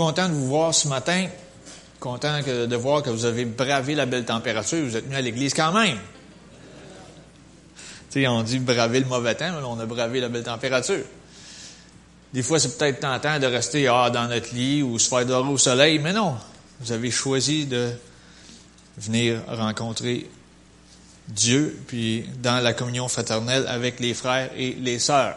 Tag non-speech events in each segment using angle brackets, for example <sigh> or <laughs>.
content de vous voir ce matin. Content de voir que vous avez bravé la belle température. Vous êtes venu à l'église quand même. On dit braver le mauvais temps, mais on a bravé la belle température. Des fois, c'est peut-être tentant de rester ah, dans notre lit ou se faire dorer au soleil, mais non. Vous avez choisi de venir rencontrer Dieu, puis dans la communion fraternelle avec les frères et les sœurs.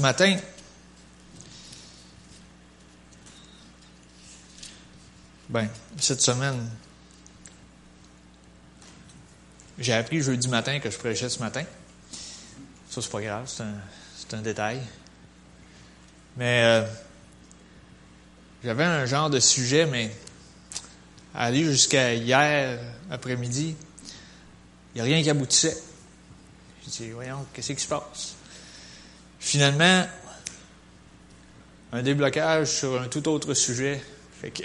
Ce matin, ben, cette semaine, j'ai appris jeudi matin que je prêchais ce matin. Ça, c'est pas grave, c'est un, détail. Mais euh, j'avais un genre de sujet, mais aller jusqu'à hier après-midi, il n'y a rien qui aboutissait. J'ai dit, voyons, qu'est-ce qui se passe? Finalement, un déblocage sur un tout autre sujet. Fait que,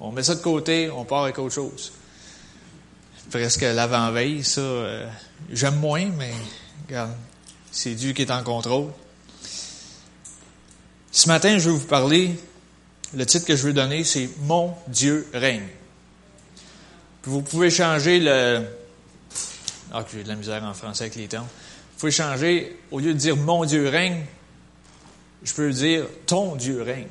on met ça de côté, on part avec autre chose. Presque l'avant-veille, ça, euh, j'aime moins, mais regarde, c'est Dieu qui est en contrôle. Ce matin, je vais vous parler, le titre que je veux donner, c'est Mon Dieu règne. vous pouvez changer le... Ah, j'ai de la misère en français avec les temps. Vous pouvez changer, au lieu de dire Mon Dieu règne, je peux dire Ton Dieu règne.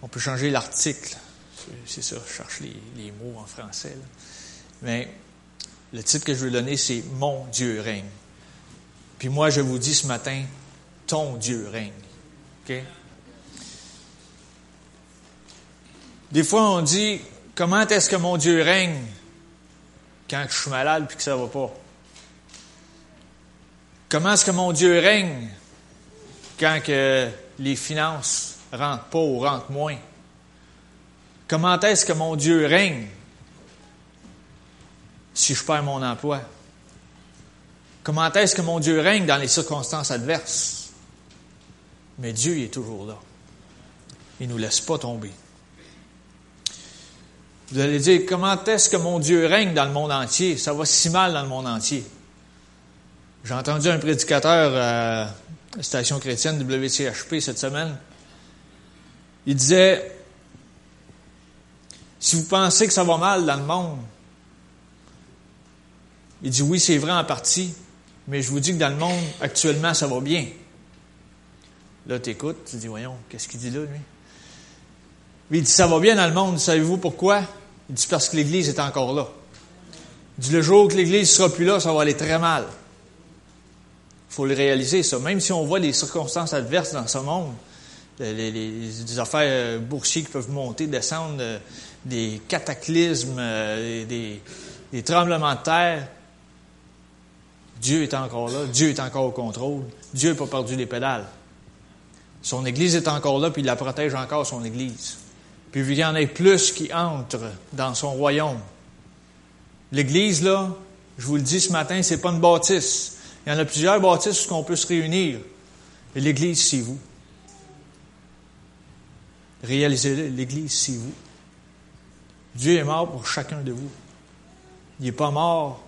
On peut changer l'article. C'est ça, je cherche les, mots en français. Mais le titre que je veux donner, c'est Mon Dieu règne. Puis moi, je vous dis ce matin, ton Dieu règne. Des fois, on dit, comment est-ce que mon Dieu règne quand je suis malade puis que ça va pas? Comment est-ce que mon Dieu règne quand les finances rentrent pas ou rentrent moins? Comment est-ce que mon Dieu règne si je perds mon emploi? Comment est-ce que mon Dieu règne dans les circonstances adverses? Mais Dieu est toujours là. Il ne nous laisse pas tomber. Vous allez dire, comment est-ce que mon Dieu règne dans le monde entier? Ça va si mal dans le monde entier. J'ai entendu un prédicateur à la station chrétienne WCHP cette semaine. Il disait, si vous pensez que ça va mal dans le monde, il dit oui, c'est vrai en partie, mais je vous dis que dans le monde, actuellement, ça va bien. Là, tu écoutes, tu dis, voyons, qu'est-ce qu'il dit là, lui? il dit, ça va bien dans le monde, savez-vous pourquoi? Il dit, parce que l'Église est encore là. Il dit, le jour que l'Église ne sera plus là, ça va aller très mal. Faut le réaliser, ça. Même si on voit des circonstances adverses dans ce monde, les, affaires euh, boursières qui peuvent monter, descendre, euh, des cataclysmes, euh, des, des tremblements de terre, Dieu est encore là, Dieu est encore au contrôle, Dieu n'a pas perdu les pédales. Son Église est encore là, puis il la protège encore, son Église. Puis il y en a plus qui entrent dans son royaume. L'Église, là, je vous le dis ce matin, c'est pas une bâtisse. Il y en a plusieurs bâtisses où on peut se réunir. Et l'Église, c'est vous. Réalisez-le, l'Église, c'est vous. Dieu est mort pour chacun de vous. Il n'est pas mort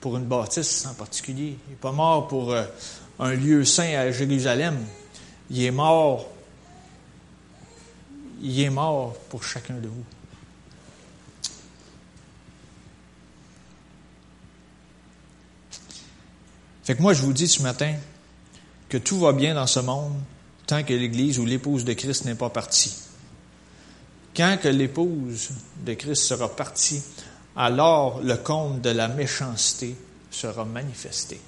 pour une bâtisse en particulier. Il n'est pas mort pour euh, un lieu saint à Jérusalem. Il est mort. Il est mort pour chacun de vous. Fait que moi, je vous dis ce matin que tout va bien dans ce monde tant que l'Église ou l'épouse de Christ n'est pas partie. Quand que l'épouse de Christ sera partie, alors le compte de la méchanceté sera manifesté.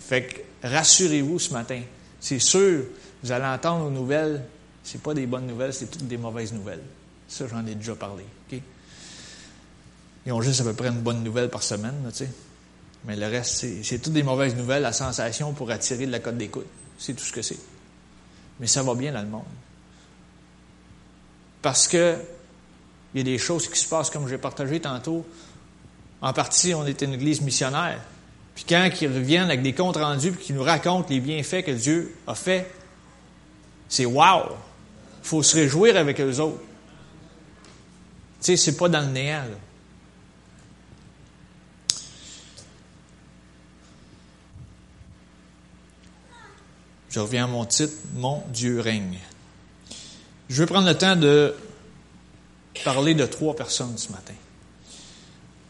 Fait que rassurez-vous ce matin. C'est sûr, vous allez entendre aux nouvelles, c'est pas des bonnes nouvelles, c'est toutes des mauvaises nouvelles. Ça, j'en ai déjà parlé. OK? Ils ont juste à peu près une bonne nouvelle par semaine, tu sais. Mais le reste, c'est toutes des mauvaises nouvelles, la sensation pour attirer de la cote d'écoute. C'est tout ce que c'est. Mais ça va bien dans le monde. Parce que il y a des choses qui se passent comme j'ai partagé tantôt. En partie, on est une église missionnaire. Puis quand ils reviennent avec des comptes rendus puis qu'ils nous racontent les bienfaits que Dieu a fait, c'est wow! Il faut se réjouir avec eux autres. Tu sais, c'est pas dans le néant. Je reviens à mon titre, Mon Dieu règne. Je vais prendre le temps de parler de trois personnes ce matin.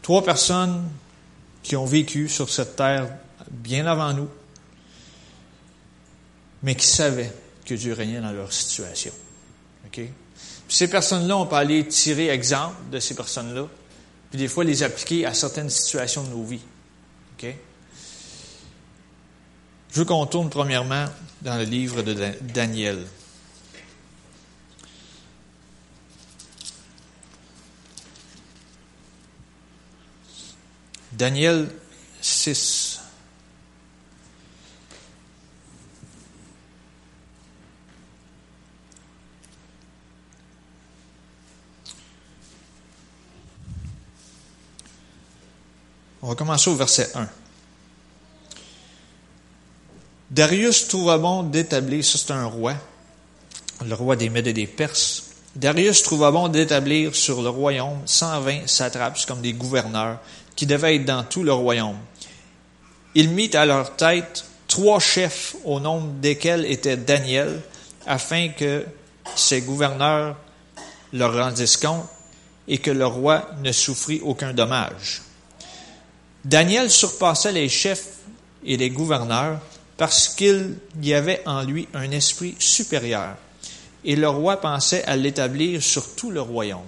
Trois personnes qui ont vécu sur cette terre bien avant nous, mais qui savaient que Dieu régnait dans leur situation. OK? ces personnes-là, on peut aller tirer exemple de ces personnes-là, puis des fois les appliquer à certaines situations de nos vies. OK? Je veux qu'on tourne premièrement dans le livre de Daniel. Daniel 6. On va commencer au verset 1. Darius trouva bon d'établir, ça c'est un roi, le roi des Mèdes des Perses. Darius trouva bon d'établir sur le royaume 120 satrapes comme des gouverneurs qui devaient être dans tout le royaume. Il mit à leur tête trois chefs au nombre desquels était Daniel, afin que ces gouverneurs leur rendissent compte et que le roi ne souffrit aucun dommage. Daniel surpassait les chefs et les gouverneurs parce qu'il y avait en lui un esprit supérieur. Et le roi pensait à l'établir sur tout le royaume.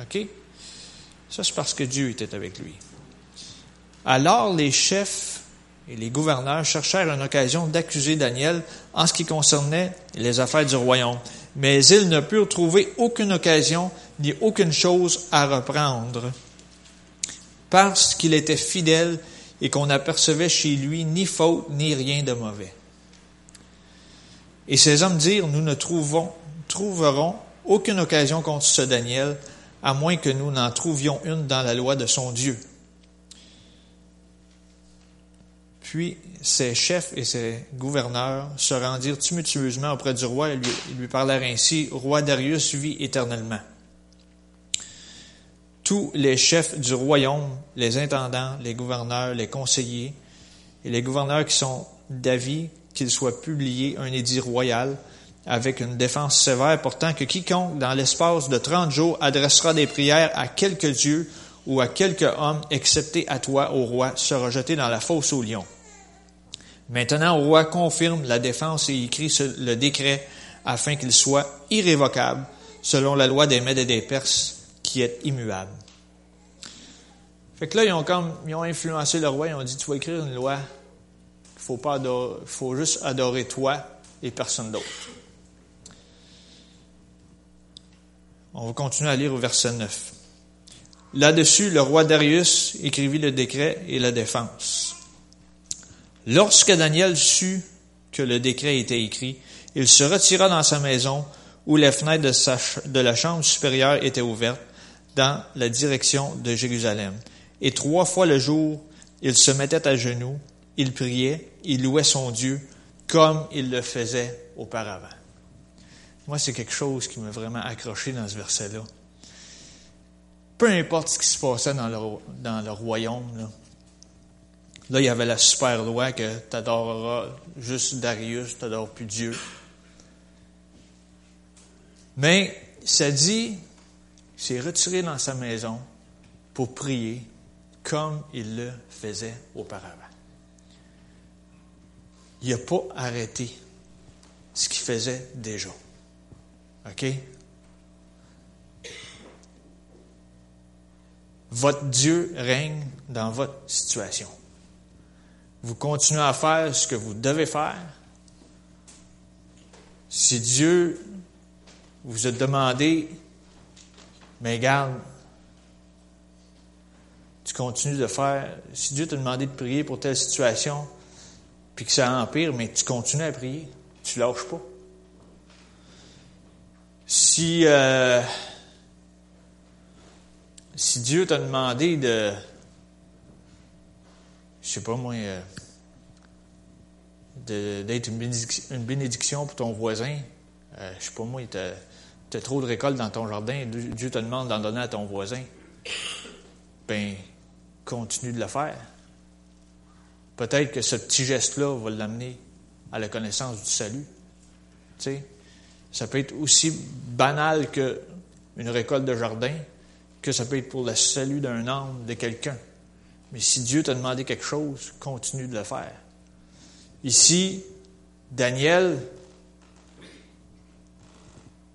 OK? Ça, c'est parce que Dieu était avec lui. Alors les chefs et les gouverneurs cherchèrent une occasion d'accuser Daniel en ce qui concernait les affaires du royaume. Mais ils ne purent trouver aucune occasion ni aucune chose à reprendre parce qu'il était fidèle et qu'on n'apercevait chez lui ni faute ni rien de mauvais. Et ces hommes dirent, nous ne trouvons, trouverons aucune occasion contre ce Daniel, à moins que nous n'en trouvions une dans la loi de son Dieu. Puis ses chefs et ses gouverneurs se rendirent tumultueusement auprès du roi et lui, lui parlèrent ainsi, Roi Darius vit éternellement tous les chefs du royaume, les intendants, les gouverneurs, les conseillers, et les gouverneurs qui sont d'avis qu'il soit publié un édit royal avec une défense sévère portant que quiconque, dans l'espace de trente jours, adressera des prières à quelque Dieu ou à quelque homme, excepté à toi, au roi, sera jeté dans la fosse au lion. Maintenant, au roi confirme la défense et écrit le décret afin qu'il soit irrévocable selon la loi des Mèdes et des Perses qui est immuable. Fait que là, ils ont comme, ils ont influencé le roi, ils ont dit, tu vas écrire une loi, il faut pas faut juste adorer toi et personne d'autre. On va continuer à lire au verset 9. Là-dessus, le roi Darius écrivit le décret et la défense. Lorsque Daniel sut que le décret était écrit, il se retira dans sa maison où les fenêtres de, de la chambre supérieure étaient ouvertes dans la direction de Jérusalem. Et trois fois le jour, il se mettait à genoux, il priait, il louait son Dieu comme il le faisait auparavant. Moi, c'est quelque chose qui m'a vraiment accroché dans ce verset-là. Peu importe ce qui se passait dans le, dans le royaume, là, il y avait la super loi que tu adoreras juste Darius, tu n'adores plus Dieu. Mais ça dit s'est retiré dans sa maison pour prier comme il le faisait auparavant. Il n'a pas arrêté ce qu'il faisait déjà. OK? Votre Dieu règne dans votre situation. Vous continuez à faire ce que vous devez faire. Si Dieu vous a demandé mais garde, tu continues de faire. Si Dieu t'a demandé de prier pour telle situation, puis que ça empire, mais tu continues à prier. Tu lâches pas. Si, euh, si Dieu t'a demandé de, je sais pas moi, euh, d'être une, une, bénédiction pour ton voisin, euh, je sais pas moi, il t'a tu trop de récoltes dans ton jardin, Dieu te demande d'en donner à ton voisin, ben, continue de le faire. Peut-être que ce petit geste-là va l'amener à la connaissance du salut. Tu sais, ça peut être aussi banal qu'une récolte de jardin, que ça peut être pour le salut d'un âme, de quelqu'un. Mais si Dieu t'a demandé quelque chose, continue de le faire. Ici, Daniel,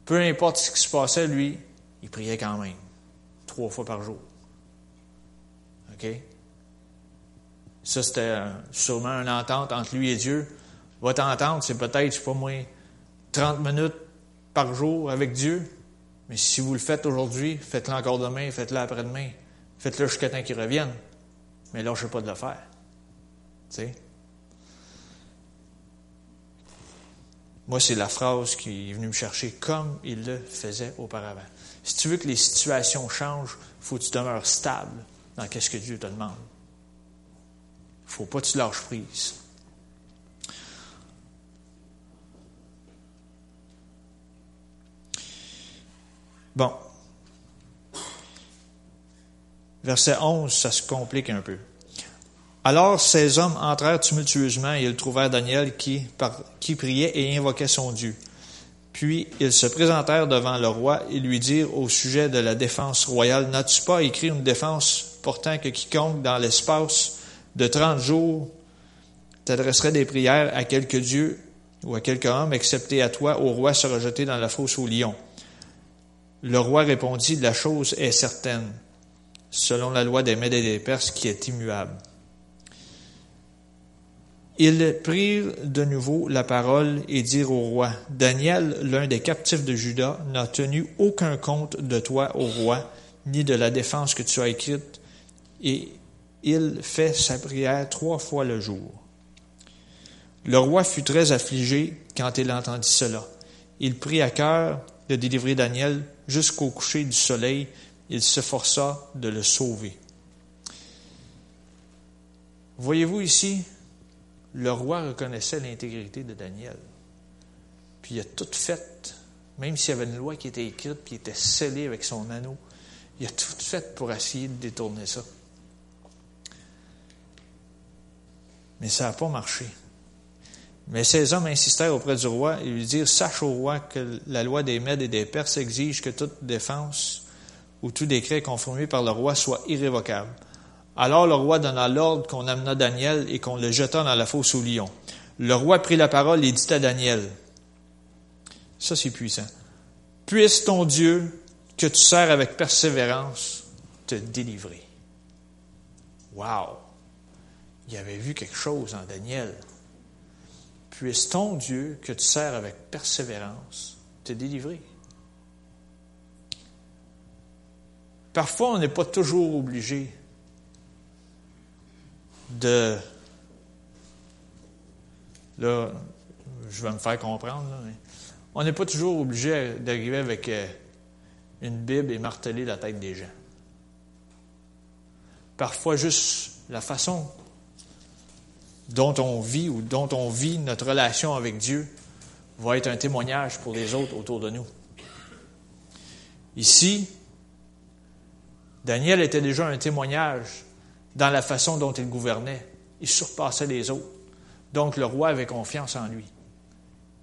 peu importe ce qui se passait, lui, il priait quand même, trois fois par jour. OK? Ça, c'était sûrement une entente entre lui et Dieu. Votre entente, c'est peut-être, pas moi, 30 minutes par jour avec Dieu. Mais si vous le faites aujourd'hui, faites-le encore demain, faites-le après-demain. Faites-le jusqu'à temps qu'il revienne. Mais sais pas de le faire. Tu sais? Moi, c'est la phrase qui est venue me chercher comme il le faisait auparavant. Si tu veux que les situations changent, il faut que tu demeures stable dans ce que Dieu te demande. Il ne faut pas que tu lâches prise. Bon. Verset 11, ça se complique un peu. Alors ces hommes entrèrent tumultueusement et ils trouvèrent Daniel qui, priait et invoquait son Dieu. Puis ils se présentèrent devant le roi et lui dirent au sujet de la défense royale, N'as-tu pas écrit une défense portant que quiconque dans l'espace de trente jours t'adresserait des prières à quelque Dieu ou à quelque homme, excepté à toi, au roi sera jeté dans la fosse au lion? Le roi répondit, La chose est certaine, selon la loi des Mèdes et des Perses qui est immuable. Ils prirent de nouveau la parole et dirent au roi, Daniel, l'un des captifs de Juda, n'a tenu aucun compte de toi au roi, ni de la défense que tu as écrite, et il fait sa prière trois fois le jour. Le roi fut très affligé quand il entendit cela. Il prit à cœur de délivrer Daniel jusqu'au coucher du soleil. Il se força de le sauver. Voyez-vous ici, le roi reconnaissait l'intégrité de Daniel. Puis il a tout fait, même s'il y avait une loi qui était écrite, qui était scellée avec son anneau, il a tout fait pour essayer de détourner ça. Mais ça n'a pas marché. Mais ces hommes insistèrent auprès du roi et lui dirent, sache au roi que la loi des Mèdes et des Perses exige que toute défense ou tout décret confirmé par le roi soit irrévocable. Alors le roi donna l'ordre qu'on amena Daniel et qu'on le jeta dans la fosse au lion. Le roi prit la parole et dit à Daniel, ça c'est puissant, puisse ton Dieu que tu sers avec persévérance te délivrer. Wow! il avait vu quelque chose en Daniel. Puisse ton Dieu, que tu sers avec persévérance, te délivrer. Parfois, on n'est pas toujours obligé de... Là, je vais me faire comprendre, mais on n'est pas toujours obligé d'arriver avec euh, une Bible et marteler la tête des gens. Parfois, juste la façon dont on vit ou dont on vit notre relation avec Dieu va être un témoignage pour les autres autour de nous. Ici, Daniel était déjà un témoignage dans la façon dont il gouvernait. Il surpassait les autres. Donc le roi avait confiance en lui.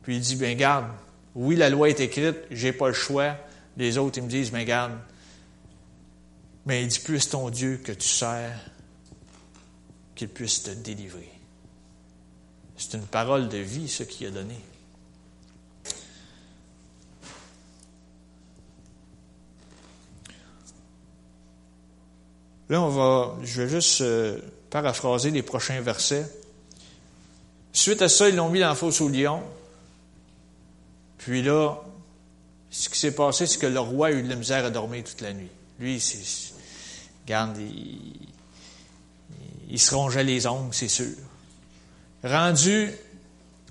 Puis il dit, ben garde, oui, la loi est écrite, j'ai pas le choix. Les autres, ils me disent, ben garde, mais il dit, puisse ton Dieu que tu sers, qu'il puisse te délivrer. C'est une parole de vie, ce qu'il a donné. Là, on va, je vais juste euh, paraphraser les prochains versets. Suite à ça, ils l'ont mis dans la fosse au lion. Puis là, ce qui s'est passé, c'est que le roi a eu de la misère à dormir toute la nuit. Lui, c'est, regarde, il, il se rongeait les ongles, c'est sûr. Rendu,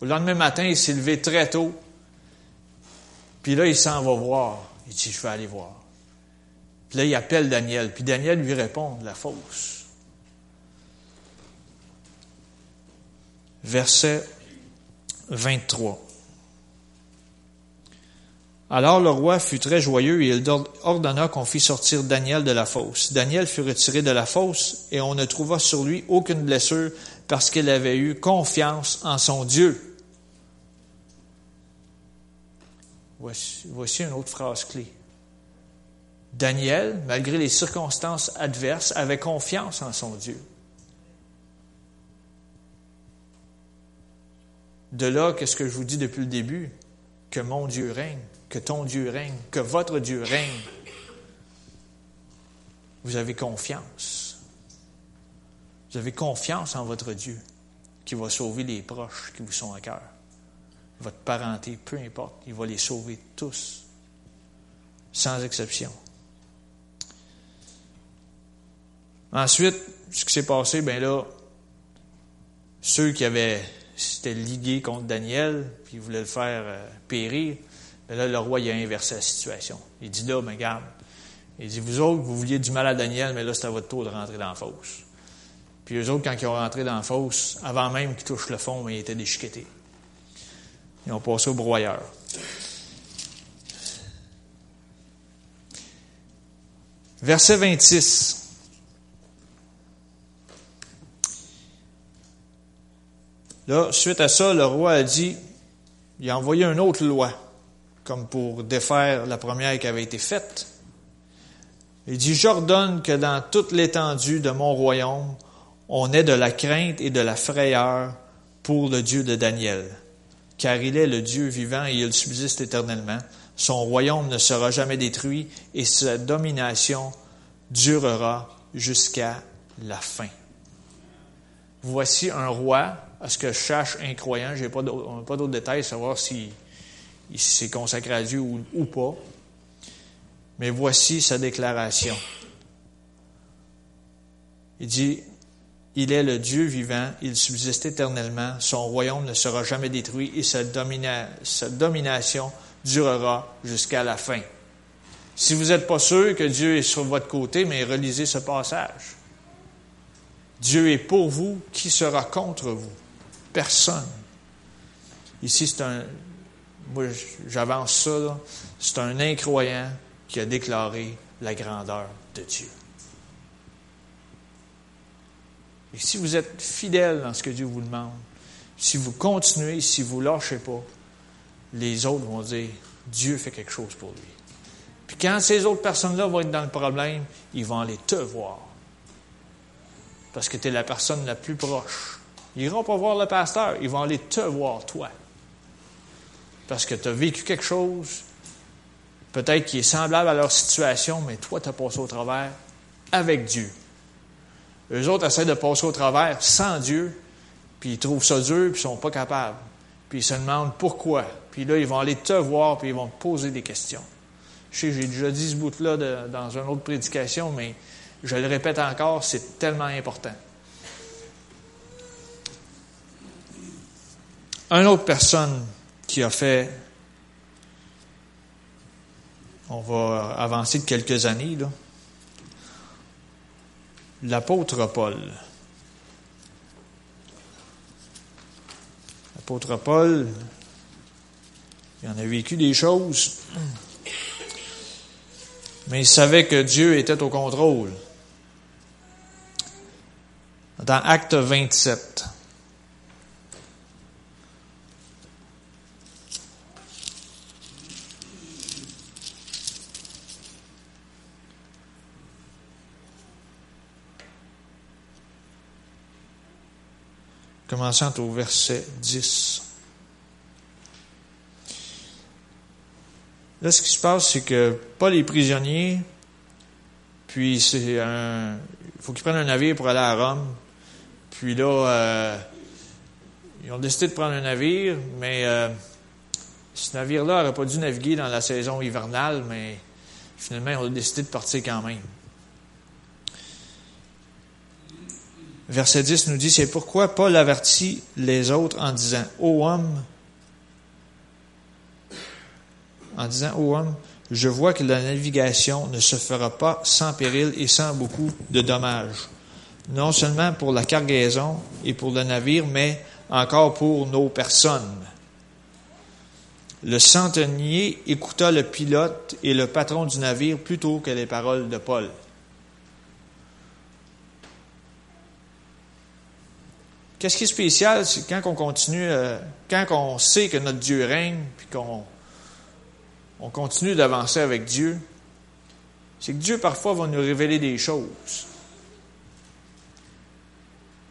le lendemain matin, il s'est levé très tôt. Puis là, il s'en va voir. Il dit, je vais aller voir. Là, il appelle Daniel. Puis Daniel lui répond de la fosse. Verset 23. Alors le roi fut très joyeux et il ordonna qu'on fît sortir Daniel de la fosse. Daniel fut retiré de la fosse et on ne trouva sur lui aucune blessure parce qu'il avait eu confiance en son Dieu. Voici une autre phrase clé. Daniel, malgré les circonstances adverses, avait confiance en son Dieu. De là, qu'est-ce que je vous dis depuis le début? Que mon Dieu règne, que ton Dieu règne, que votre Dieu règne. Vous avez confiance. Vous avez confiance en votre Dieu qui va sauver les proches qui vous sont à cœur. Votre parenté, peu importe, il va les sauver tous, sans exception. Ensuite, ce qui s'est passé, ben là, ceux qui avaient s'étaient ligués contre Daniel, puis voulaient le faire euh, périr, ben là, le roi il a inversé la situation. Il dit là, mais regarde, il dit, vous autres, vous vouliez du mal à Daniel, mais là, c'est à votre tour de rentrer dans la fosse. Puis eux autres, quand ils ont rentré dans la fosse, avant même qu'ils touchent le fond, mais ils étaient déchiquetés. Ils ont passé au broyeur. Verset 26. Là, suite à ça, le roi a dit, il a envoyé une autre loi, comme pour défaire la première qui avait été faite. Il dit, j'ordonne que dans toute l'étendue de mon royaume, on ait de la crainte et de la frayeur pour le Dieu de Daniel, car il est le Dieu vivant et il subsiste éternellement. Son royaume ne sera jamais détruit et sa domination durera jusqu'à la fin. Voici un roi, à ce que je cherche incroyant, je n'ai pas d'autres détails, savoir s'il s'est consacré à Dieu ou pas. Mais voici sa déclaration. Il dit, il est le Dieu vivant, il subsiste éternellement, son royaume ne sera jamais détruit et sa, domination durera jusqu'à la fin. Si vous n'êtes pas sûr que Dieu est sur votre côté, mais relisez ce passage. Dieu est pour vous, qui sera contre vous? Personne. Ici, c'est un, moi j'avance ça, c'est un incroyant qui a déclaré la grandeur de Dieu. Et si vous êtes fidèle dans ce que Dieu vous demande, si vous continuez, si vous ne lâchez pas, les autres vont dire, Dieu fait quelque chose pour lui. Puis quand ces autres personnes-là vont être dans le problème, ils vont aller te voir. Parce que tu es la personne la plus proche. Ils n'iront pas voir le pasteur, ils vont aller te voir, toi. Parce que tu as vécu quelque chose, peut-être qui est semblable à leur situation, mais toi, tu as passé au travers avec Dieu. Eux autres essaient de passer au travers sans Dieu, puis ils trouvent ça dur, puis ils sont pas capables. Puis ils se demandent pourquoi. Puis là, ils vont aller te voir, puis ils vont te poser des questions. Je sais, j'ai déjà dit ce bout-là dans une autre prédication, mais je le répète encore, c'est tellement important. Une autre personne qui a fait on va avancer de quelques années. L'apôtre Paul. L'apôtre Paul, il en a vécu des choses, mais il savait que Dieu était au contrôle. Dans Acte 27, commençant au verset 10. Là, ce qui se passe, c'est que Paul est prisonnier, puis c'est un. Il faut qu'il prenne un navire pour aller à Rome. Puis là, euh, ils ont décidé de prendre un navire, mais euh, ce navire-là n'aurait pas dû naviguer dans la saison hivernale, mais finalement, ils ont décidé de partir quand même. Verset 10 nous dit, c'est pourquoi Paul avertit les autres en disant, ô homme, en disant, ô homme, je vois que la navigation ne se fera pas sans péril et sans beaucoup de dommages, non seulement pour la cargaison et pour le navire, mais encore pour nos personnes. Le centenier écouta le pilote et le patron du navire plutôt que les paroles de Paul. Qu'est-ce qui est spécial, c'est quand on continue, euh, quand on sait que notre Dieu règne, puis qu'on on continue d'avancer avec Dieu, c'est que Dieu parfois va nous révéler des choses.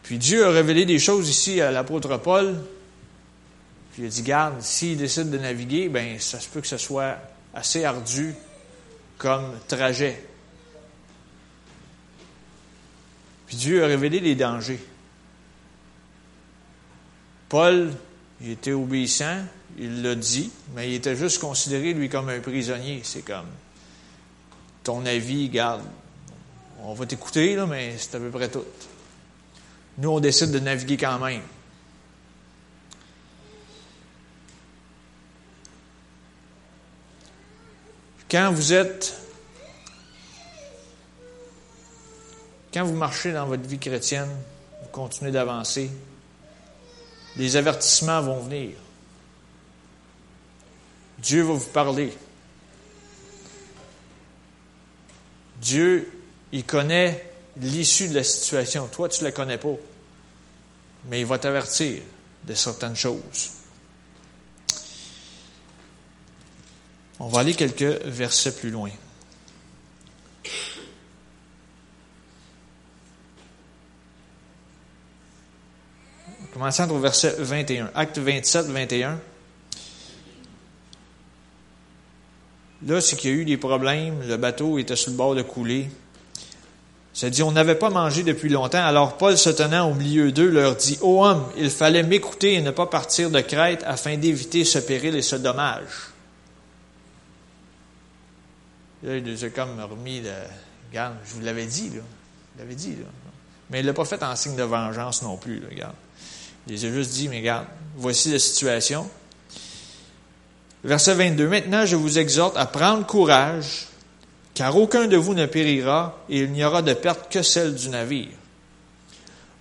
Puis Dieu a révélé des choses ici à l'apôtre Paul. Puis il a dit, garde, s'il décide de naviguer, ben ça se peut que ce soit assez ardu comme trajet. Puis Dieu a révélé les dangers. Paul, il était obéissant, il l'a dit, mais il était juste considéré, lui, comme un prisonnier. C'est comme, ton avis, garde, on va t'écouter, là, mais c'est à peu près tout. Nous, on décide de naviguer quand même. Quand vous êtes, quand vous marchez dans votre vie chrétienne, vous continuez d'avancer, les avertissements vont venir. Dieu va vous parler. Dieu, il connaît l'issue de la situation. Toi, tu ne la connais pas. Mais il va t'avertir de certaines choses. On va aller quelques versets plus loin. Commençons au verset 21. Acte 27, 21. Là, c'est qu'il y a eu des problèmes. Le bateau était sur le bord de couler. Ça dit, on n'avait pas mangé depuis longtemps. Alors Paul, se tenant au milieu d'eux, leur dit, Ô homme, il fallait m'écouter et ne pas partir de Crète afin d'éviter ce péril et ce dommage. Là, il nous a comme remis de... Regarde, je vous l'avais dit, là. L'avais dit, là. Mais il ne l'a pas fait en signe de vengeance non plus, là, regarde. Les a juste dit, mais regarde, voici la situation. Verset 22. Maintenant, je vous exhorte à prendre courage car aucun de vous ne périra, et il n'y aura de perte que celle du navire.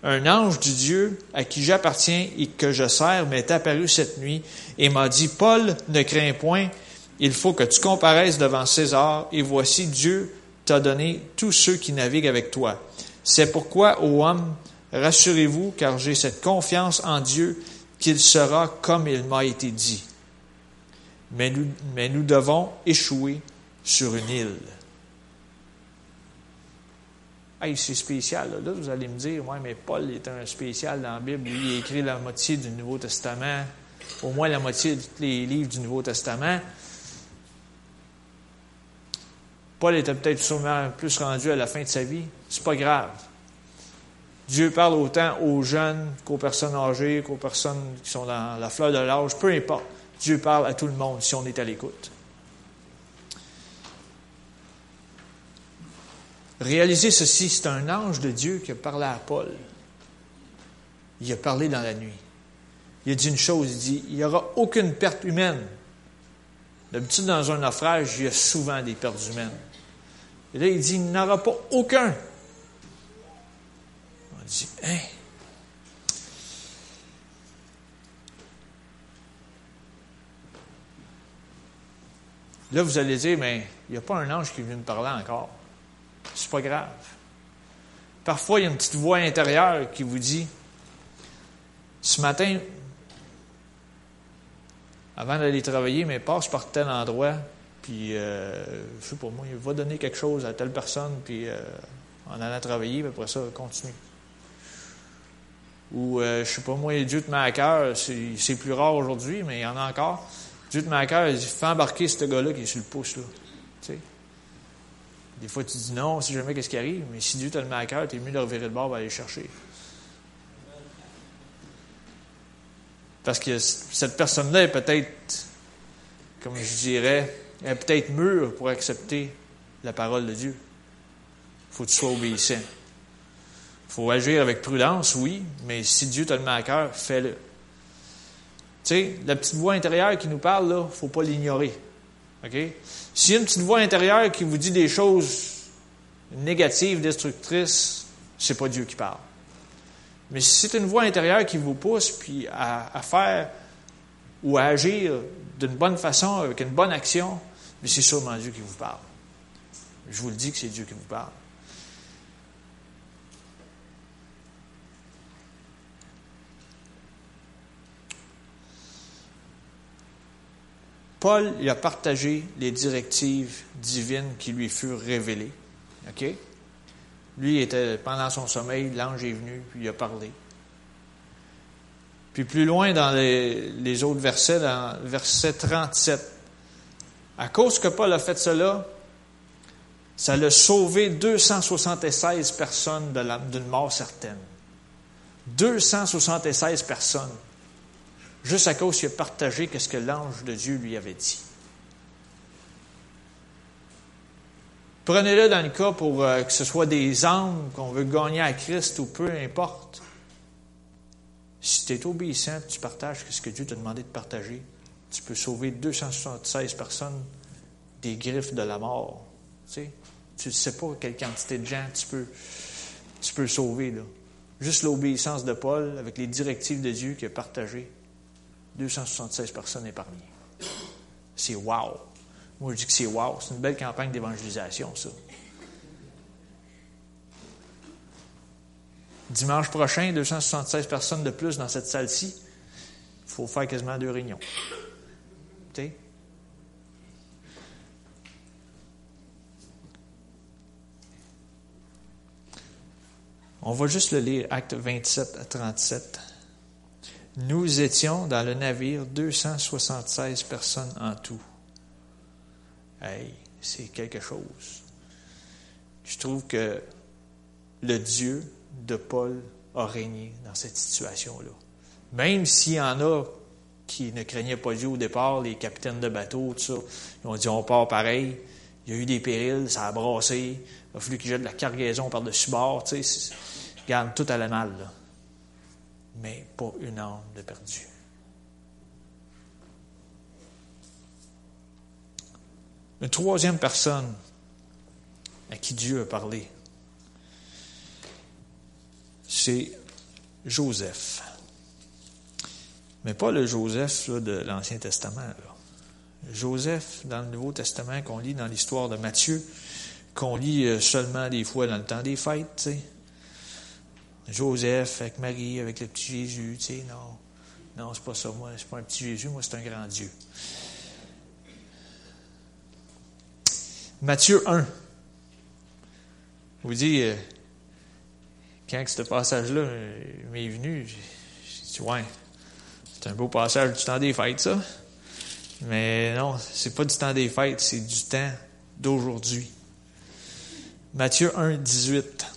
Un ange du Dieu à qui j'appartiens et que je sers m'est apparu cette nuit et m'a dit, Paul, ne crains point, il faut que tu comparaisses devant César, et voici Dieu t'a donné tous ceux qui naviguent avec toi. C'est pourquoi, ô homme, rassurez-vous, car j'ai cette confiance en Dieu qu'il sera comme il m'a été dit. Mais nous, mais nous devons échouer sur une île c'est spécial. Là. vous allez me dire, ouais, mais Paul est un spécial dans la Bible. Lui, il a écrit la moitié du Nouveau Testament, au moins la moitié de tous les livres du Nouveau Testament. Paul était peut-être sûrement plus rendu à la fin de sa vie. C'est pas grave. Dieu parle autant aux jeunes qu'aux personnes âgées, qu'aux personnes qui sont dans la fleur de l'âge, peu importe. Dieu parle à tout le monde si on est à l'écoute. Réalisez ceci, c'est un ange de Dieu qui a parlé à Paul. Il a parlé dans la nuit. Il a dit une chose, il dit, il n'y aura aucune perte humaine. D'habitude, dans un naufrage, il y a souvent des pertes humaines. Et là, il dit, il n'y aura pas aucun. Dit, hein? Là, vous allez dire, mais il n'y a pas un ange qui vient me parler encore. C'est pas grave. Parfois, il y a une petite voix intérieure qui vous dit Ce matin, avant d'aller travailler, mais passe par tel endroit, puis, euh, je sais pas moi, il va donner quelque chose à telle personne, puis euh, en allant travailler, puis après ça, continue. Ou, euh, je sais pas moi, Dieu te met à cœur, c'est plus rare aujourd'hui, mais il y en a encore. Dieu te met à cœur, il dit Fais embarquer ce gars-là qui est sur le pouce, là. Tu sais. Des fois, tu dis non, si jamais qu'est-ce qui arrive, mais si Dieu te le met à cœur, tu es mieux de revirer le bord et aller chercher. Parce que cette personne-là est peut-être, comme je dirais, est peut-être mûre pour accepter la parole de Dieu. Faut que tu sois obéissant. Faut agir avec prudence, oui, mais si Dieu te le met à cœur, fais-le. Tu sais, la petite voix intérieure qui nous parle, là, faut pas l'ignorer. OK? S'il y a une petite voix intérieure qui vous dit des choses négatives, destructrices, c'est pas Dieu qui parle. Mais si c'est une voix intérieure qui vous pousse puis à, faire ou à agir d'une bonne façon, avec une bonne action, c'est sûrement Dieu qui vous parle. Je vous le dis que c'est Dieu qui vous parle. Paul il a partagé les directives divines qui lui furent révélées. OK? Lui était pendant son sommeil, l'ange est venu, puis il a parlé. Puis plus loin dans les, autres versets, dans verset 37, à cause que Paul a fait cela, ça l'a sauvé 276 personnes d'une mort certaine. 276 personnes. Juste à cause qu'il a partagé ce que l'ange de Dieu lui avait dit. Prenez-le dans le cas pour euh, que ce soit des âmes qu'on veut gagner à Christ ou peu importe. Si tu es obéissant, tu partages ce que Dieu t'a demandé de partager, tu peux sauver 276 personnes des griffes de la mort. Tu sais, tu ne sais pas quelle quantité de gens tu peux, tu sauver. Juste l'obéissance de Paul avec les directives de Dieu qui a partagé 276 personnes épargnées. C'est wow! Moi, je dis que c'est wow. C'est une belle campagne d'évangélisation, ça. Dimanche prochain, 276 personnes de plus dans cette salle-ci. Il faut faire quasiment deux réunions. Tu On va juste le lire, acte 27 à 37. Nous étions dans le navire 276 personnes en tout. Hey, c'est quelque chose. Je trouve que le Dieu de Paul a régné dans cette situation-là. Même s'il y en a qui ne craignaient pas Dieu au départ, les capitaines de bateau, tout ça, ils ont dit on part pareil. Il y a eu des périls, ça a brassé, il a fallu qu'ils jettent de la cargaison par-dessus bord, tu sais. Garde, tout allait mal, là. Mais pas une âme de perdu. Une troisième personne à qui Dieu a parlé, c'est Joseph. Mais pas le Joseph de l'Ancien Testament. Joseph, dans le Nouveau Testament, qu'on lit dans l'histoire de Matthieu, qu'on lit euh, seulement des fois dans le temps des fêtes, tu sais. Joseph avec Marie, avec le petit Jésus, tu sais, non. Non, c'est pas ça, moi, c'est pas un petit Jésus, moi, c'est un grand Dieu. Matthieu 1. vous dit, euh, quand ce passage-là euh, m'est venu, j'ai dit, ouais, c'est un beau passage du temps des fêtes, ça. Mais non, c'est pas du temps des fêtes, c'est du temps d'aujourd'hui. Matthieu 1, 18.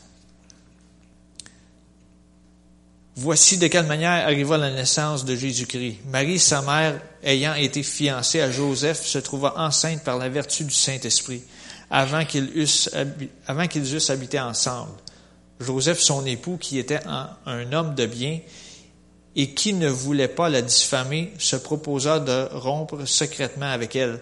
Voici de quelle manière arriva la naissance de Jésus-Christ. Marie, sa mère, ayant été fiancée à Joseph, se trouva enceinte par la vertu du Saint-Esprit, avant qu'ils eussent, avant qu'ils eussent habité ensemble. Joseph, son époux, qui était un, un homme de bien et qui ne voulait pas la diffamer, se proposa de rompre secrètement avec elle.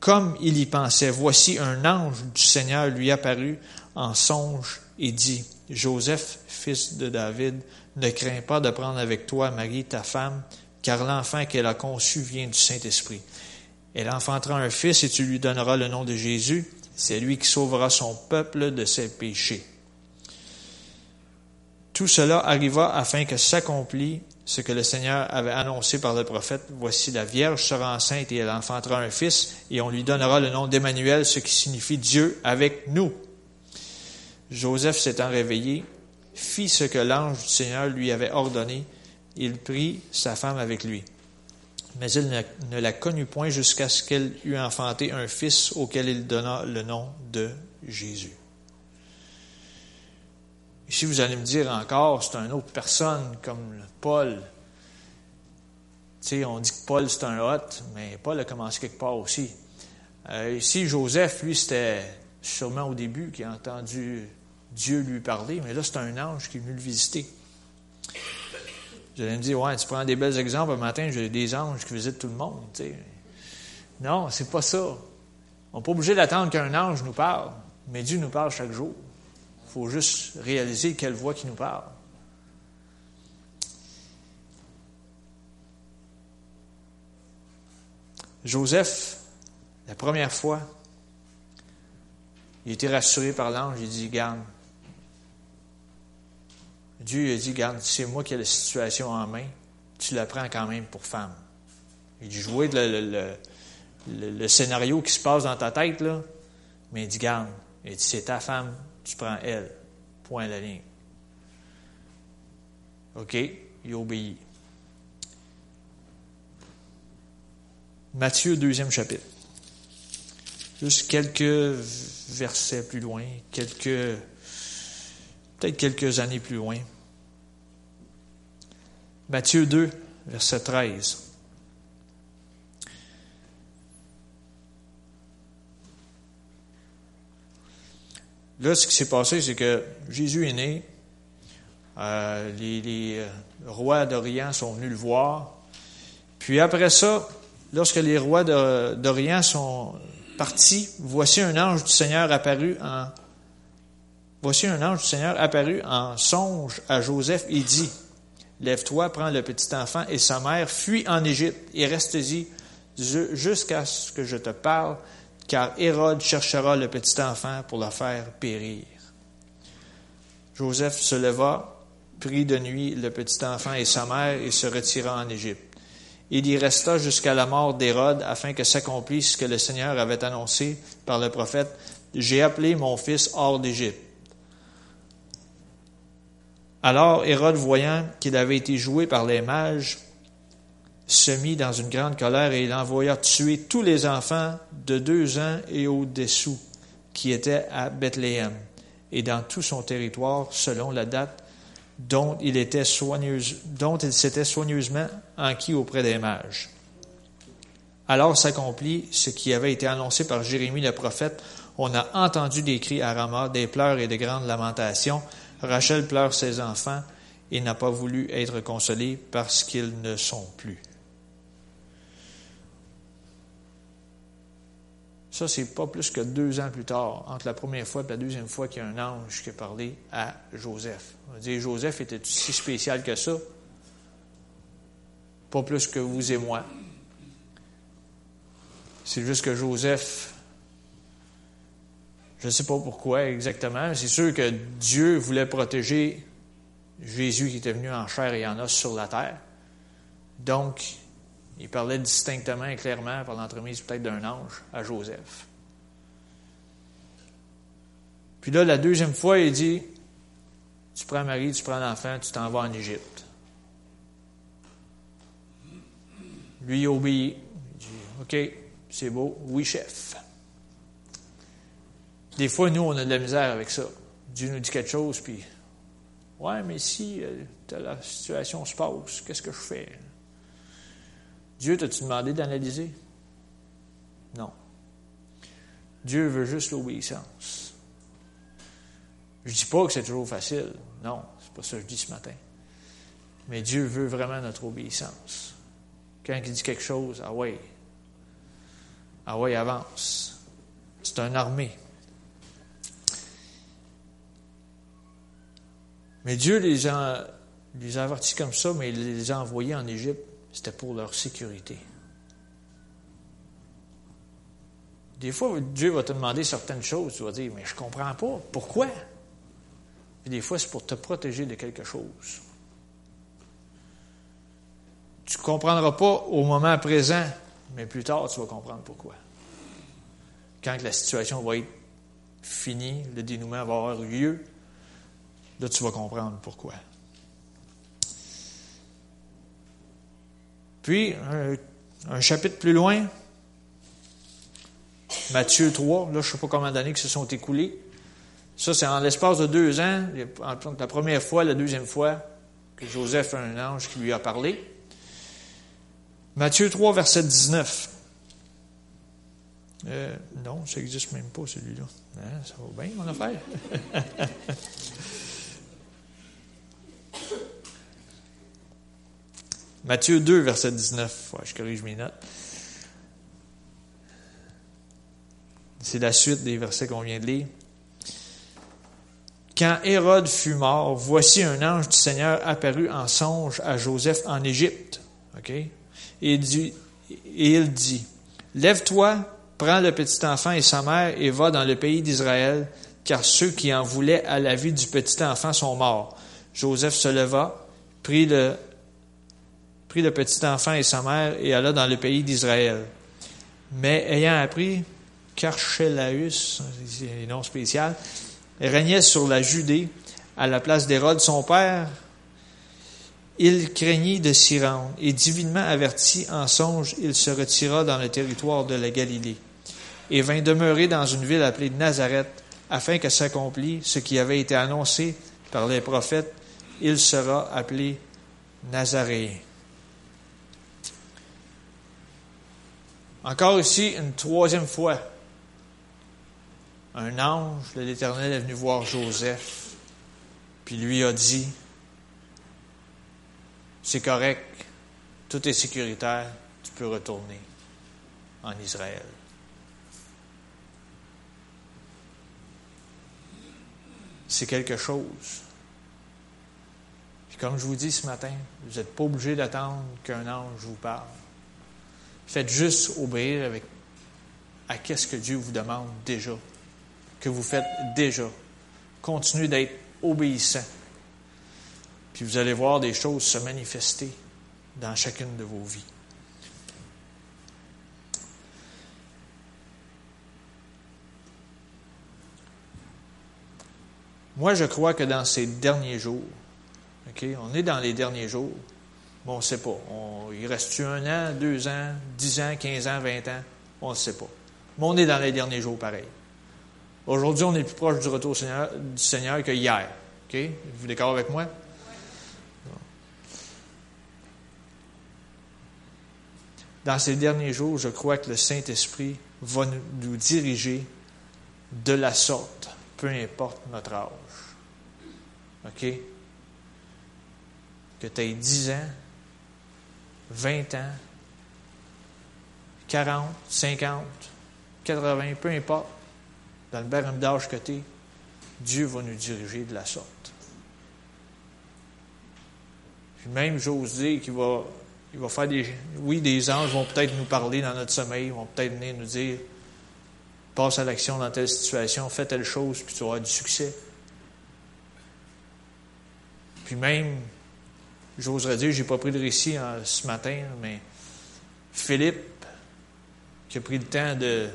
Comme il y pensait, voici un ange du Seigneur lui apparut en songe et dit, Joseph, fils de David, ne crains pas de prendre avec toi Marie, ta femme, car l'enfant qu'elle a conçu vient du Saint-Esprit. Elle enfantera un fils et tu lui donneras le nom de Jésus. C'est lui qui sauvera son peuple de ses péchés. Tout cela arriva afin que s'accomplît ce que le Seigneur avait annoncé par le prophète. Voici la Vierge sera enceinte et elle enfantera un fils et on lui donnera le nom d'Emmanuel, ce qui signifie Dieu avec nous. Joseph s'étant réveillé, fit ce que l'ange du Seigneur lui avait ordonné. Il prit sa femme avec lui. Mais il ne la connut point jusqu'à ce qu'elle eût enfanté un fils auquel il donna le nom de Jésus. Ici, vous allez me dire encore, c'est une autre personne comme Paul. On dit que Paul c'est un hôte, mais Paul a commencé quelque part aussi. Euh, ici, Joseph, lui, c'était sûrement au début qui a entendu Dieu lui parler, mais là, c'est un ange qui est venu le visiter. Vous me dire, ouais, tu prends des bels exemples, un matin, j'ai des anges qui visitent tout le monde. Non, Non, c'est pas ça. On n'est pas obligé d'attendre qu'un ange nous parle, mais Dieu nous parle chaque jour. Il faut juste réaliser quelle voix qui nous parle. Joseph, la première fois, il était rassuré par l'ange, il dit, garde, Dieu a dit, garde, c'est moi qui ai la situation en main, tu la prends quand même pour femme. Il dit, jouer le, le, scénario qui se passe dans ta tête, là, mais il dit, garde, il dit, c'est ta femme, tu prends elle. Point la ligne. OK, il obéit. Matthieu, deuxième chapitre. Juste quelques versets plus loin, quelques, peut-être quelques années plus loin. Matthieu 2, verset 13. Là, ce qui s'est passé, c'est que Jésus est né. Euh, les, les euh, rois d'Orient sont venus le voir. Puis après ça, lorsque les rois d'Orient sont partis, voici un ange du Seigneur apparu en voici un ange du Seigneur apparu en songe à Joseph et dit Lève-toi, prends le petit enfant et sa mère, fuis en Égypte et reste-y jusqu'à ce que je te parle, car Hérode cherchera le petit enfant pour le faire périr. Joseph se leva, prit de nuit le petit enfant et sa mère et se retira en Égypte. Il y resta jusqu'à la mort d'Hérode afin que s'accomplisse ce que le Seigneur avait annoncé par le prophète. J'ai appelé mon fils hors d'Égypte. Alors Hérode, voyant qu'il avait été joué par les mages, se mit dans une grande colère et il envoya tuer tous les enfants de deux ans et au-dessous qui étaient à Bethléem et dans tout son territoire selon la date dont il, était soigneuse, dont il s'était soigneusement enquis auprès des mages. Alors s'accomplit ce qui avait été annoncé par Jérémie le prophète. On a entendu des cris à Rama, des pleurs et de grandes lamentations. Rachel pleure ses enfants et n'a pas voulu être consolée parce qu'ils ne sont plus. Ça, c'est pas plus que deux ans plus tard, entre la première fois et la deuxième fois qu'il y a un ange qui a parlé à Joseph. On va dire, Joseph était si spécial que ça? Pas plus que vous et moi. C'est juste que Joseph, je ne sais pas pourquoi exactement, c'est sûr que Dieu voulait protéger Jésus qui était venu en chair et en os sur la terre. Donc, il parlait distinctement et clairement par l'entremise peut-être d'un ange à Joseph. Puis là, la deuxième fois, il dit, tu prends Marie, tu prends l'enfant, tu t'en vas en Égypte. Lui, il obéit. Il dit, OK, c'est beau, oui, chef. Des fois, nous, on a de la misère avec ça. Dieu nous dit quelque chose, puis, ouais, mais si euh, la situation se passe, qu'est-ce que je fais? Dieu t'a-tu demandé d'analyser? Non. Dieu veut juste l'obéissance. Je dis pas que c'est toujours facile. Non, c'est pas ça que je dis ce matin. Mais Dieu veut vraiment notre obéissance. Quand il dit quelque chose, ah ouais, ah ouais, avance. C'est une armée. Mais Dieu les a, les a avertis comme ça, mais il les a envoyés en Égypte c'était pour leur sécurité. Des fois, Dieu va te demander certaines choses, tu vas dire, mais je ne comprends pas. Pourquoi? Et des fois, c'est pour te protéger de quelque chose. Tu ne comprendras pas au moment présent, mais plus tard, tu vas comprendre pourquoi. Quand la situation va être finie, le dénouement va avoir lieu, là, tu vas comprendre pourquoi. Puis, un, chapitre plus loin, Matthieu 3, là, je ne sais pas combien d'années qui se sont écoulées. Ça, c'est en l'espace de deux ans, la première fois, la deuxième fois, que Joseph a un ange qui lui a parlé. Matthieu 3, verset 19. Euh, non, ça n'existe même pas, celui-là. Hein, ça va bien, mon affaire? <laughs> Matthieu 2, verset 19. je corrige mes notes. C'est la suite des versets qu'on vient de lire. Quand Hérode fut mort, voici un ange du Seigneur apparut en songe à Joseph en Égypte. Et il dit Lève-toi, prends le petit enfant et sa mère et va dans le pays d'Israël, car ceux qui en voulaient à la vie du petit enfant sont morts. Joseph se leva, prit le le petit enfant et sa mère et alla dans le pays d'Israël. Mais ayant appris qu'Archelaüs, c'est un nom spécial, régnait sur la Judée à la place d'Hérode, son père, il craignit de s'y rendre, et divinement averti en songe, il se retira dans le territoire de la Galilée, et vint demeurer dans une ville appelée Nazareth, afin que s'accomplisse ce qui avait été annoncé par les prophètes, il sera appelé Nazaréen. Encore ici, une troisième fois, un ange de l'Éternel est venu voir Joseph, puis lui a dit, c'est correct, tout est sécuritaire, tu peux retourner en Israël. C'est quelque chose. Puis comme je vous dis ce matin, vous n'êtes pas obligé d'attendre qu'un ange vous parle. Faites juste obéir à qu'est-ce que Dieu vous demande déjà, que vous faites déjà. Continuez d'être obéissant. Puis vous allez voir des choses se manifester dans chacune de vos vies. Moi, je crois que dans ces derniers jours, OK, on est dans les derniers jours, on ne sait pas. il reste-tu un an, deux ans, dix ans, quinze ans, vingt ans? On ne sait pas. Mais on est dans les derniers jours pareil. Aujourd'hui, on est plus proche du retour du Seigneur que hier. OK? Vous d'accord avec moi? dans ces derniers jours, je crois que le Saint-Esprit va nous diriger de la sorte, peu importe notre âge. Que tu aies 10 ans, 20 ans, 40, 50, 80, peu importe, dans le barème d'âge que tu Dieu va nous diriger de la sorte. Puis même, j'ose dire qu'il va il va faire des. Oui, des anges vont peut-être nous parler dans notre sommeil, vont peut-être venir nous dire passe à l'action dans telle situation, fais telle chose, puis tu auras du succès. Puis même, j'oserais dire, j'ai pas pris le récit ce matin, mais Philippe, qui a pris le temps de.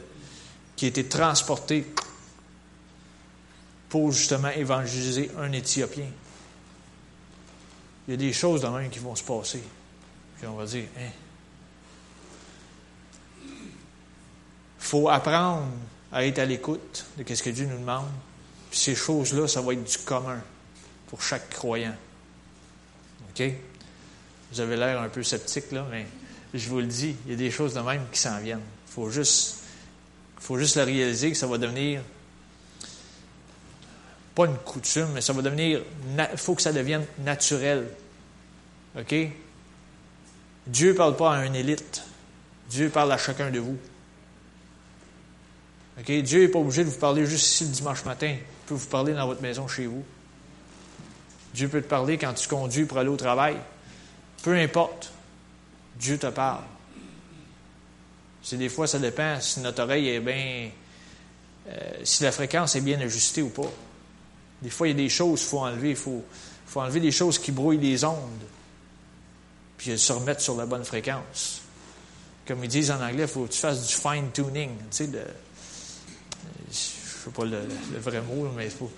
qui a été transporté pour justement évangéliser un Éthiopien. Il y a des choses dans même qui vont se passer on va dire, hein? faut apprendre à être à l'écoute de ce que Dieu nous demande. Puis ces choses-là, ça va être du commun pour chaque croyant. OK? Vous avez l'air un peu sceptique, là, mais je vous le dis, il y a des choses de même qui s'en viennent. Il faut juste, faut juste le réaliser que ça va devenir pas une coutume, mais ça va devenir, il faut que ça devienne naturel. OK? Dieu ne parle pas à une élite. Dieu parle à chacun de vous. Dieu n'est pas obligé de vous parler juste ici le dimanche matin. Il peut vous parler dans votre maison chez vous. Dieu peut te parler quand tu conduis pour aller au travail. Peu importe. Dieu te parle. C'est des fois, ça dépend si notre oreille est bien. Euh, si la fréquence est bien ajustée ou pas. Des fois, il y a des choses qu'il faut enlever. Il faut, enlever des choses qui brouillent les ondes puis se remettre sur la bonne fréquence. Comme ils disent en anglais, il faut que tu fasses du fine-tuning, tu de, je ne sais pas le, vrai mot, mais il faut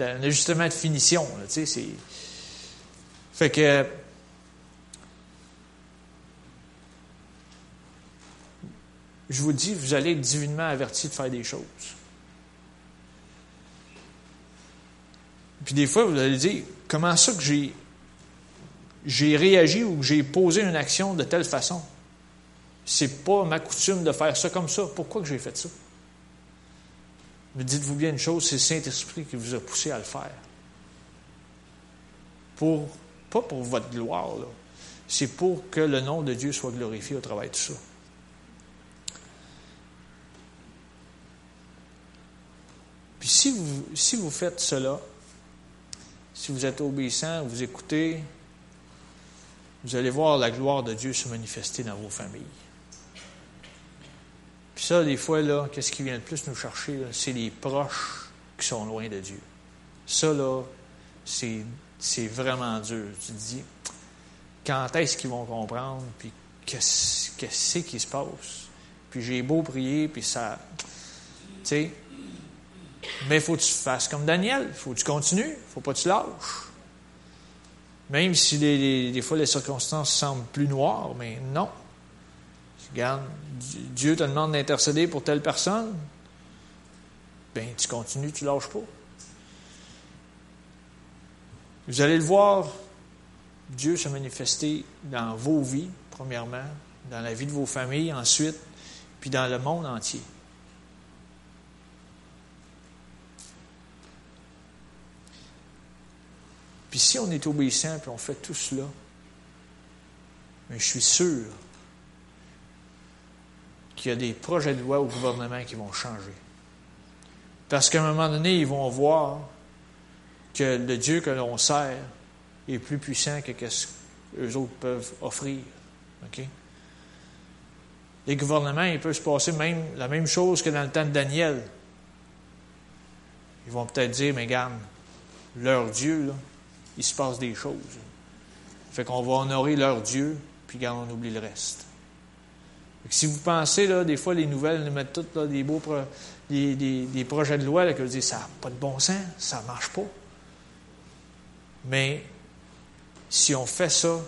un ajustement de finition, sais, c'est... Fait que... Je vous dis, vous allez être divinement averti de faire des choses. Puis des fois, vous allez dire, comment ça que j'ai j'ai réagi ou j'ai posé une action de telle façon? C'est pas ma coutume de faire ça comme ça. Pourquoi que j'ai fait ça? Mais dites-vous bien une chose, c'est le Saint-Esprit qui vous a poussé à le faire. Pour, pas pour votre gloire, c'est pour que le nom de Dieu soit glorifié au travail de ça. Puis si vous, si vous faites cela, si vous êtes obéissant, vous écoutez, vous allez voir la gloire de Dieu se manifester dans vos familles. Ça, des fois, là, qu'est-ce qui vient le plus nous chercher? C'est les proches qui sont loin de Dieu. Ça, là, c'est, c'est vraiment dur. Tu te dis, quand est-ce qu'ils vont comprendre? Puis qu'est-ce, qu'est-ce qui se passe? puis j'ai beau prier, puis ça. Tu sais. Mais faut que tu fasses comme Daniel. Faut que tu continues. Faut pas que tu lâches. Même si des, fois les circonstances semblent plus noires, mais non. Regarde, Dieu te demande d'intercéder pour telle personne. Ben, tu continues, tu ne lâches pas. Vous allez le voir, Dieu se manifester dans vos vies, premièrement, dans la vie de vos familles, ensuite, puis dans le monde entier. Puis si on est obéissant, puis on fait tout cela, mais je suis sûr qu'il y a des projets de loi au gouvernement qui vont changer. Parce qu'à un moment donné, ils vont voir que le Dieu que l'on sert est plus puissant que ce qu'eux autres peuvent offrir. Les gouvernements, il peut se passer même la même chose que dans le temps de Daniel. Ils vont peut-être dire, mais regarde, leur Dieu, il se passe des choses. Fait qu'on va honorer leur Dieu, puis quand on oublie le reste. Si vous pensez, là, des fois, les nouvelles nous mettent toutes des beaux des, projets de loi là, que vous dites, ça n'a pas de bon sens, ça ne marche pas. Mais si on fait ça,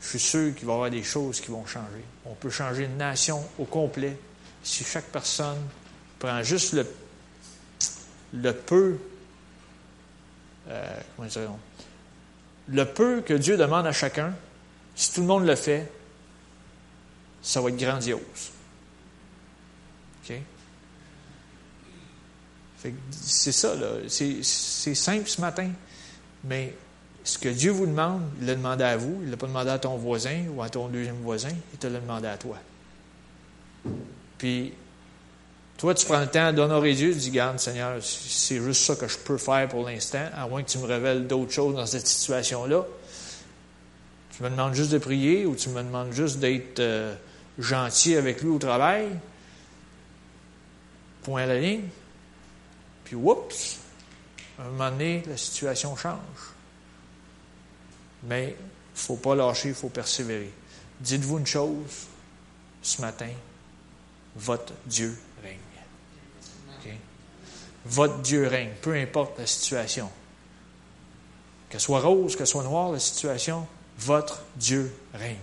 je suis sûr qu'il va y avoir des choses qui vont changer. On peut changer une nation au complet si chaque personne prend juste le, le peu euh, comment le peu que Dieu demande à chacun, si tout le monde le fait, ça va être grandiose. OK? C'est ça, là. C'est simple ce matin, mais ce que Dieu vous demande, il l'a demandé à vous, il ne l'a pas demandé à ton voisin ou à ton deuxième voisin, il te l'a demandé à toi. Puis, toi, tu prends le temps d'honorer Dieu, tu dis, garde, Seigneur, c'est juste ça que je peux faire pour l'instant, à moins que tu me révèles d'autres choses dans cette situation-là. Tu me demandes juste de prier ou tu me demandes juste d'être euh, gentil avec lui au travail. Point à la ligne. Puis, oups, à un moment donné, la situation change. Mais il ne faut pas lâcher, il faut persévérer. Dites-vous une chose ce matin, votre Dieu votre Dieu règne, peu importe la situation. Que soit rose, que soit noire la situation, votre Dieu règne.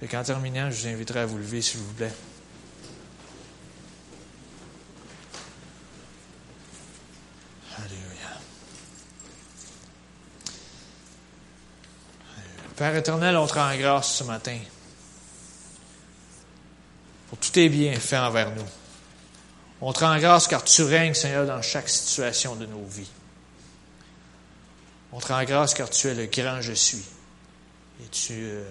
Fait qu'en terminant, je vous inviterai à vous lever, s'il vous plaît. Alléluia. Père éternel, on te rend grâce ce matin pour tous tes bienfaits envers nous. On te rend grâce car tu règnes, Seigneur, dans chaque situation de nos vies. On te rend grâce car tu es le grand je suis. Et tu, euh,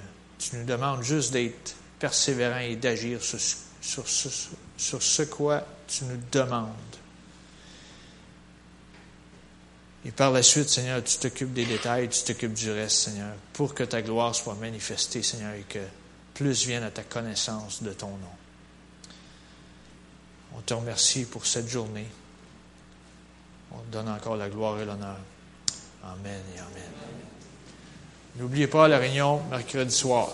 nous demandes juste d'être persévérant et d'agir sur, sur, sur ce quoi tu nous demandes. Et par la suite, Seigneur, tu t'occupes des détails, tu t'occupes du reste, Seigneur, pour que ta gloire soit manifestée, Seigneur, et que plus vienne à ta connaissance de ton nom. On te remercie pour cette journée. On te donne encore la gloire et l'honneur. Amen et Amen. N'oubliez pas la réunion mercredi soir.